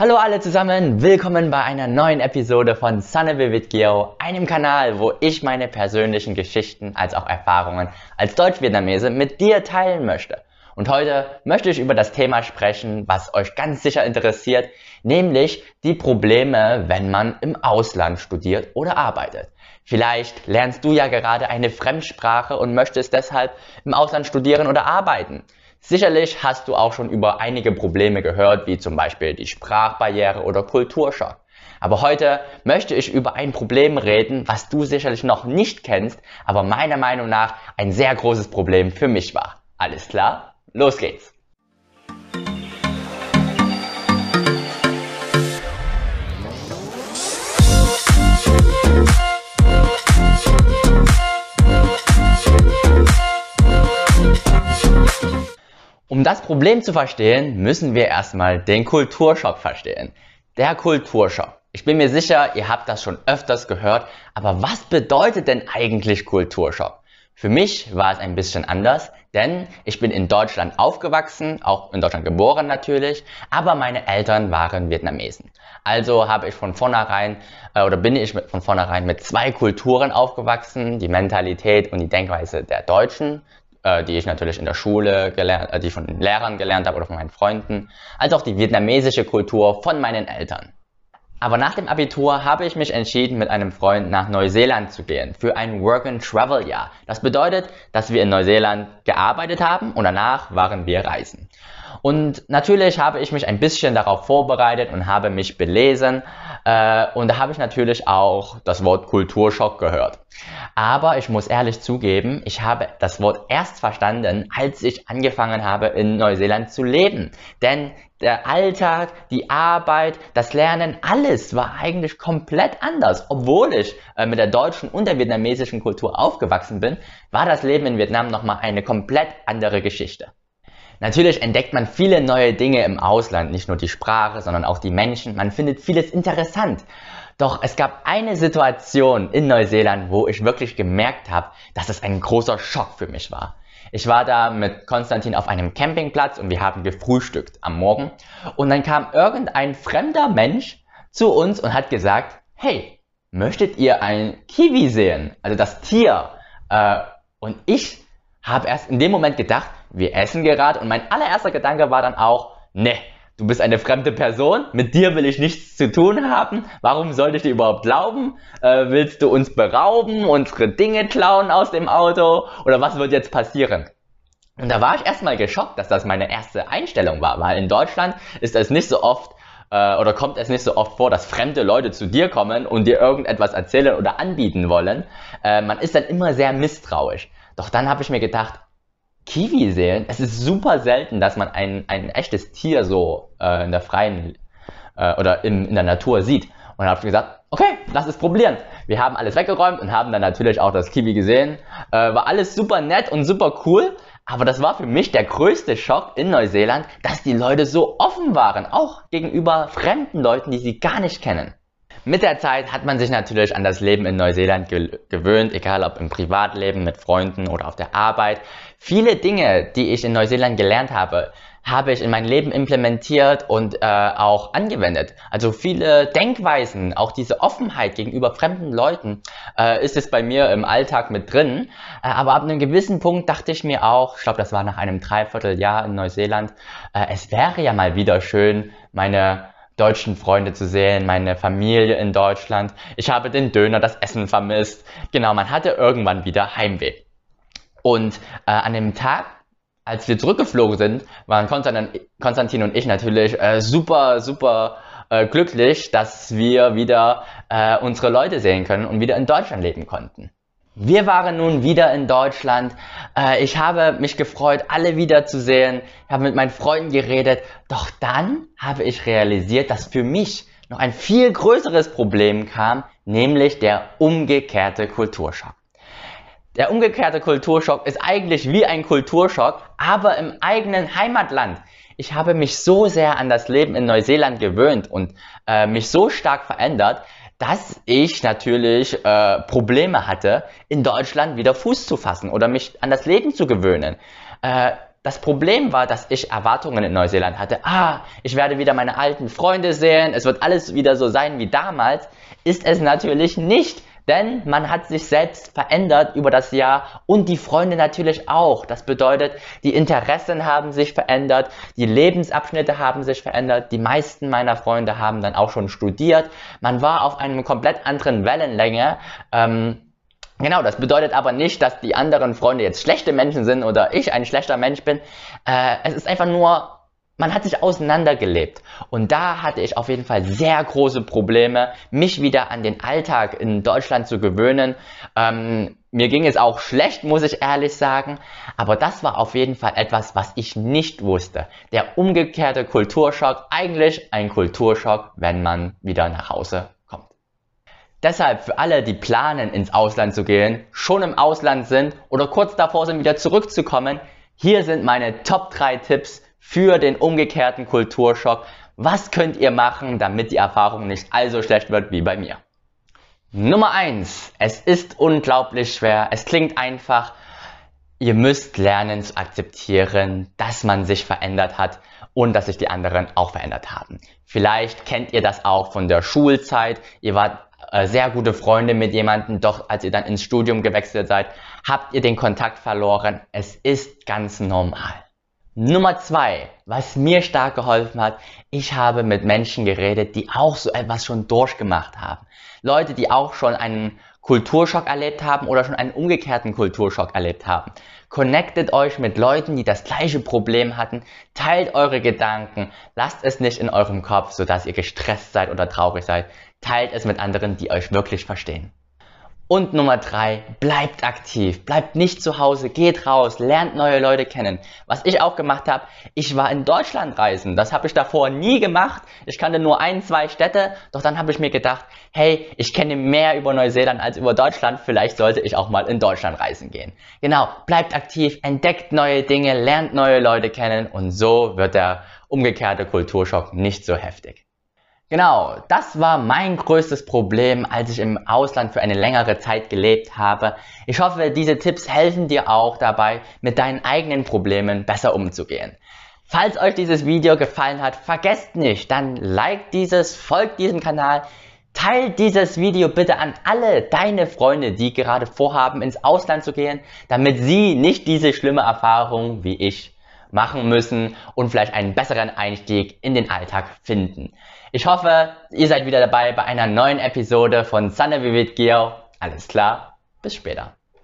Hallo alle zusammen, willkommen bei einer neuen Episode von Sunnyville with Geo, einem Kanal, wo ich meine persönlichen Geschichten als auch Erfahrungen als Deutsch-Vietnamese mit dir teilen möchte. Und heute möchte ich über das Thema sprechen, was euch ganz sicher interessiert, nämlich die Probleme, wenn man im Ausland studiert oder arbeitet. Vielleicht lernst du ja gerade eine Fremdsprache und möchtest deshalb im Ausland studieren oder arbeiten. Sicherlich hast du auch schon über einige Probleme gehört, wie zum Beispiel die Sprachbarriere oder Kulturschock. Aber heute möchte ich über ein Problem reden, was du sicherlich noch nicht kennst, aber meiner Meinung nach ein sehr großes Problem für mich war. Alles klar? Los geht's! Das Problem zu verstehen, müssen wir erstmal den Kulturschock verstehen. Der Kulturschock. Ich bin mir sicher, ihr habt das schon öfters gehört, aber was bedeutet denn eigentlich Kulturschock? Für mich war es ein bisschen anders, denn ich bin in Deutschland aufgewachsen, auch in Deutschland geboren natürlich, aber meine Eltern waren Vietnamesen. Also habe ich von vornherein äh, oder bin ich von vornherein mit zwei Kulturen aufgewachsen, die Mentalität und die Denkweise der Deutschen die ich natürlich in der Schule gelernt, äh, die ich von den Lehrern gelernt habe oder von meinen Freunden, als auch die vietnamesische Kultur von meinen Eltern. Aber nach dem Abitur habe ich mich entschieden, mit einem Freund nach Neuseeland zu gehen für ein Work-and-Travel-Jahr. Das bedeutet, dass wir in Neuseeland gearbeitet haben und danach waren wir reisen. Und natürlich habe ich mich ein bisschen darauf vorbereitet und habe mich belesen äh, und da habe ich natürlich auch das Wort Kulturschock gehört. Aber ich muss ehrlich zugeben, ich habe das Wort erst verstanden, als ich angefangen habe in Neuseeland zu leben. Denn der Alltag, die Arbeit, das Lernen, alles war eigentlich komplett anders. Obwohl ich äh, mit der deutschen und der vietnamesischen Kultur aufgewachsen bin, war das Leben in Vietnam nochmal eine komplett andere Geschichte. Natürlich entdeckt man viele neue Dinge im Ausland, nicht nur die Sprache, sondern auch die Menschen. Man findet vieles interessant. Doch es gab eine Situation in Neuseeland, wo ich wirklich gemerkt habe, dass es ein großer Schock für mich war. Ich war da mit Konstantin auf einem Campingplatz und wir haben gefrühstückt am Morgen. Und dann kam irgendein fremder Mensch zu uns und hat gesagt, hey, möchtet ihr ein Kiwi sehen? Also das Tier. Äh, und ich habe erst in dem Moment gedacht, wir essen gerade und mein allererster Gedanke war dann auch, ne, Du bist eine fremde Person, mit dir will ich nichts zu tun haben. Warum sollte ich dir überhaupt glauben? Äh, willst du uns berauben, unsere Dinge klauen aus dem Auto? Oder was wird jetzt passieren? Und da war ich erstmal geschockt, dass das meine erste Einstellung war, weil in Deutschland ist es nicht so oft äh, oder kommt es nicht so oft vor, dass fremde Leute zu dir kommen und dir irgendetwas erzählen oder anbieten wollen. Äh, man ist dann immer sehr misstrauisch. Doch dann habe ich mir gedacht, Kiwi sehen. Es ist super selten, dass man ein, ein echtes Tier so äh, in der freien äh, oder in, in der Natur sieht. Und dann habe ich gesagt, okay, lass es probieren. Wir haben alles weggeräumt und haben dann natürlich auch das Kiwi gesehen. Äh, war alles super nett und super cool. Aber das war für mich der größte Schock in Neuseeland, dass die Leute so offen waren, auch gegenüber fremden Leuten, die sie gar nicht kennen. Mit der Zeit hat man sich natürlich an das Leben in Neuseeland ge gewöhnt, egal ob im Privatleben, mit Freunden oder auf der Arbeit. Viele Dinge, die ich in Neuseeland gelernt habe, habe ich in mein Leben implementiert und äh, auch angewendet. Also viele Denkweisen, auch diese Offenheit gegenüber fremden Leuten, äh, ist es bei mir im Alltag mit drin. Äh, aber ab einem gewissen Punkt dachte ich mir auch, ich glaube, das war nach einem Dreivierteljahr in Neuseeland, äh, es wäre ja mal wieder schön, meine deutschen Freunde zu sehen, meine Familie in Deutschland. Ich habe den Döner, das Essen vermisst. Genau, man hatte irgendwann wieder Heimweh. Und äh, an dem Tag, als wir zurückgeflogen sind, waren Konstantin und ich natürlich äh, super, super äh, glücklich, dass wir wieder äh, unsere Leute sehen können und wieder in Deutschland leben konnten. Wir waren nun wieder in Deutschland. Äh, ich habe mich gefreut, alle wiederzusehen. Ich habe mit meinen Freunden geredet. Doch dann habe ich realisiert, dass für mich noch ein viel größeres Problem kam, nämlich der umgekehrte Kulturschock. Der umgekehrte Kulturschock ist eigentlich wie ein Kulturschock, aber im eigenen Heimatland. Ich habe mich so sehr an das Leben in Neuseeland gewöhnt und äh, mich so stark verändert, dass ich natürlich äh, Probleme hatte, in Deutschland wieder Fuß zu fassen oder mich an das Leben zu gewöhnen. Äh, Das Problem war, dass ich Erwartungen in Neuseeland hatte. Ah, ich werde wieder meine alten Freunde sehen, es wird alles wieder so sein wie damals. Ist es natürlich nicht, denn man hat sich selbst verändert über das Jahr und die Freunde natürlich auch. Das bedeutet, die Interessen haben sich verändert, die Lebensabschnitte haben sich verändert. Die meisten meiner Freunde haben dann auch schon studiert. Man war auf einem komplett anderen Wellenlänge. Ähm, Genau, das bedeutet aber nicht, dass die anderen Freunde jetzt schlechte Menschen sind oder ich ein schlechter Mensch bin. Äh, es ist einfach nur, man hat sich auseinandergelebt. Und da hatte ich auf jeden Fall sehr große Probleme, mich wieder an den Alltag in Deutschland zu gewöhnen. Ähm, mir ging es auch schlecht, muss ich ehrlich sagen. Aber das war auf jeden Fall etwas, was ich nicht wusste. Der umgekehrte Kulturschock, eigentlich ein Kulturschock, wenn man wieder nach Hause Deshalb für alle, die planen, ins Ausland zu gehen, schon im Ausland sind oder kurz davor sind, wieder zurückzukommen, hier sind meine Top 3 Tipps für den umgekehrten Kulturschock. Was könnt ihr machen, damit die Erfahrung nicht allso schlecht wird wie bei mir? Nummer 1. Es ist unglaublich schwer. Es klingt einfach. Ihr müsst lernen zu akzeptieren, dass man sich verändert hat und dass sich die anderen auch verändert haben. Vielleicht kennt ihr das auch von der Schulzeit. Ihr wart äh, sehr gute Freunde mit jemandem, doch als ihr dann ins Studium gewechselt seid, habt ihr den Kontakt verloren. Es ist ganz normal. Nummer zwei, was mir stark geholfen hat, ich habe mit Menschen geredet, die auch so etwas schon durchgemacht haben. Leute, die auch schon einen Kulturschock erlebt haben oder schon einen umgekehrten Kulturschock erlebt haben. Connectet euch mit Leuten, die das gleiche Problem hatten, teilt eure Gedanken, lasst es nicht in eurem Kopf, sodass ihr gestresst seid oder traurig seid. Teilt es mit anderen, die euch wirklich verstehen. Und Nummer drei, bleibt aktiv, bleibt nicht zu Hause, geht raus, lernt neue Leute kennen. Was ich auch gemacht habe, ich war in Deutschland reisen. Das habe ich davor nie gemacht. Ich kannte nur ein, zwei Städte, doch dann habe ich mir gedacht, hey, ich kenne mehr über Neuseeland als über Deutschland, vielleicht sollte ich auch mal in Deutschland reisen gehen. Genau, bleibt aktiv, entdeckt neue Dinge, lernt neue Leute kennen und so wird der umgekehrte Kulturschock nicht so heftig. Genau, das war mein größtes Problem, als ich im Ausland für eine längere Zeit gelebt habe. Ich hoffe, diese Tipps helfen dir auch dabei, mit deinen eigenen Problemen besser umzugehen. Falls euch dieses Video gefallen hat, vergesst nicht, dann like dieses, folgt diesem Kanal, teilt dieses Video bitte an alle deine Freunde, die gerade vorhaben, ins Ausland zu gehen, damit sie nicht diese schlimme Erfahrung wie ich machen müssen und vielleicht einen besseren Einstieg in den Alltag finden. Ich hoffe, ihr seid wieder dabei bei einer neuen Episode von Sanne Vivid Geo. Alles klar, bis später.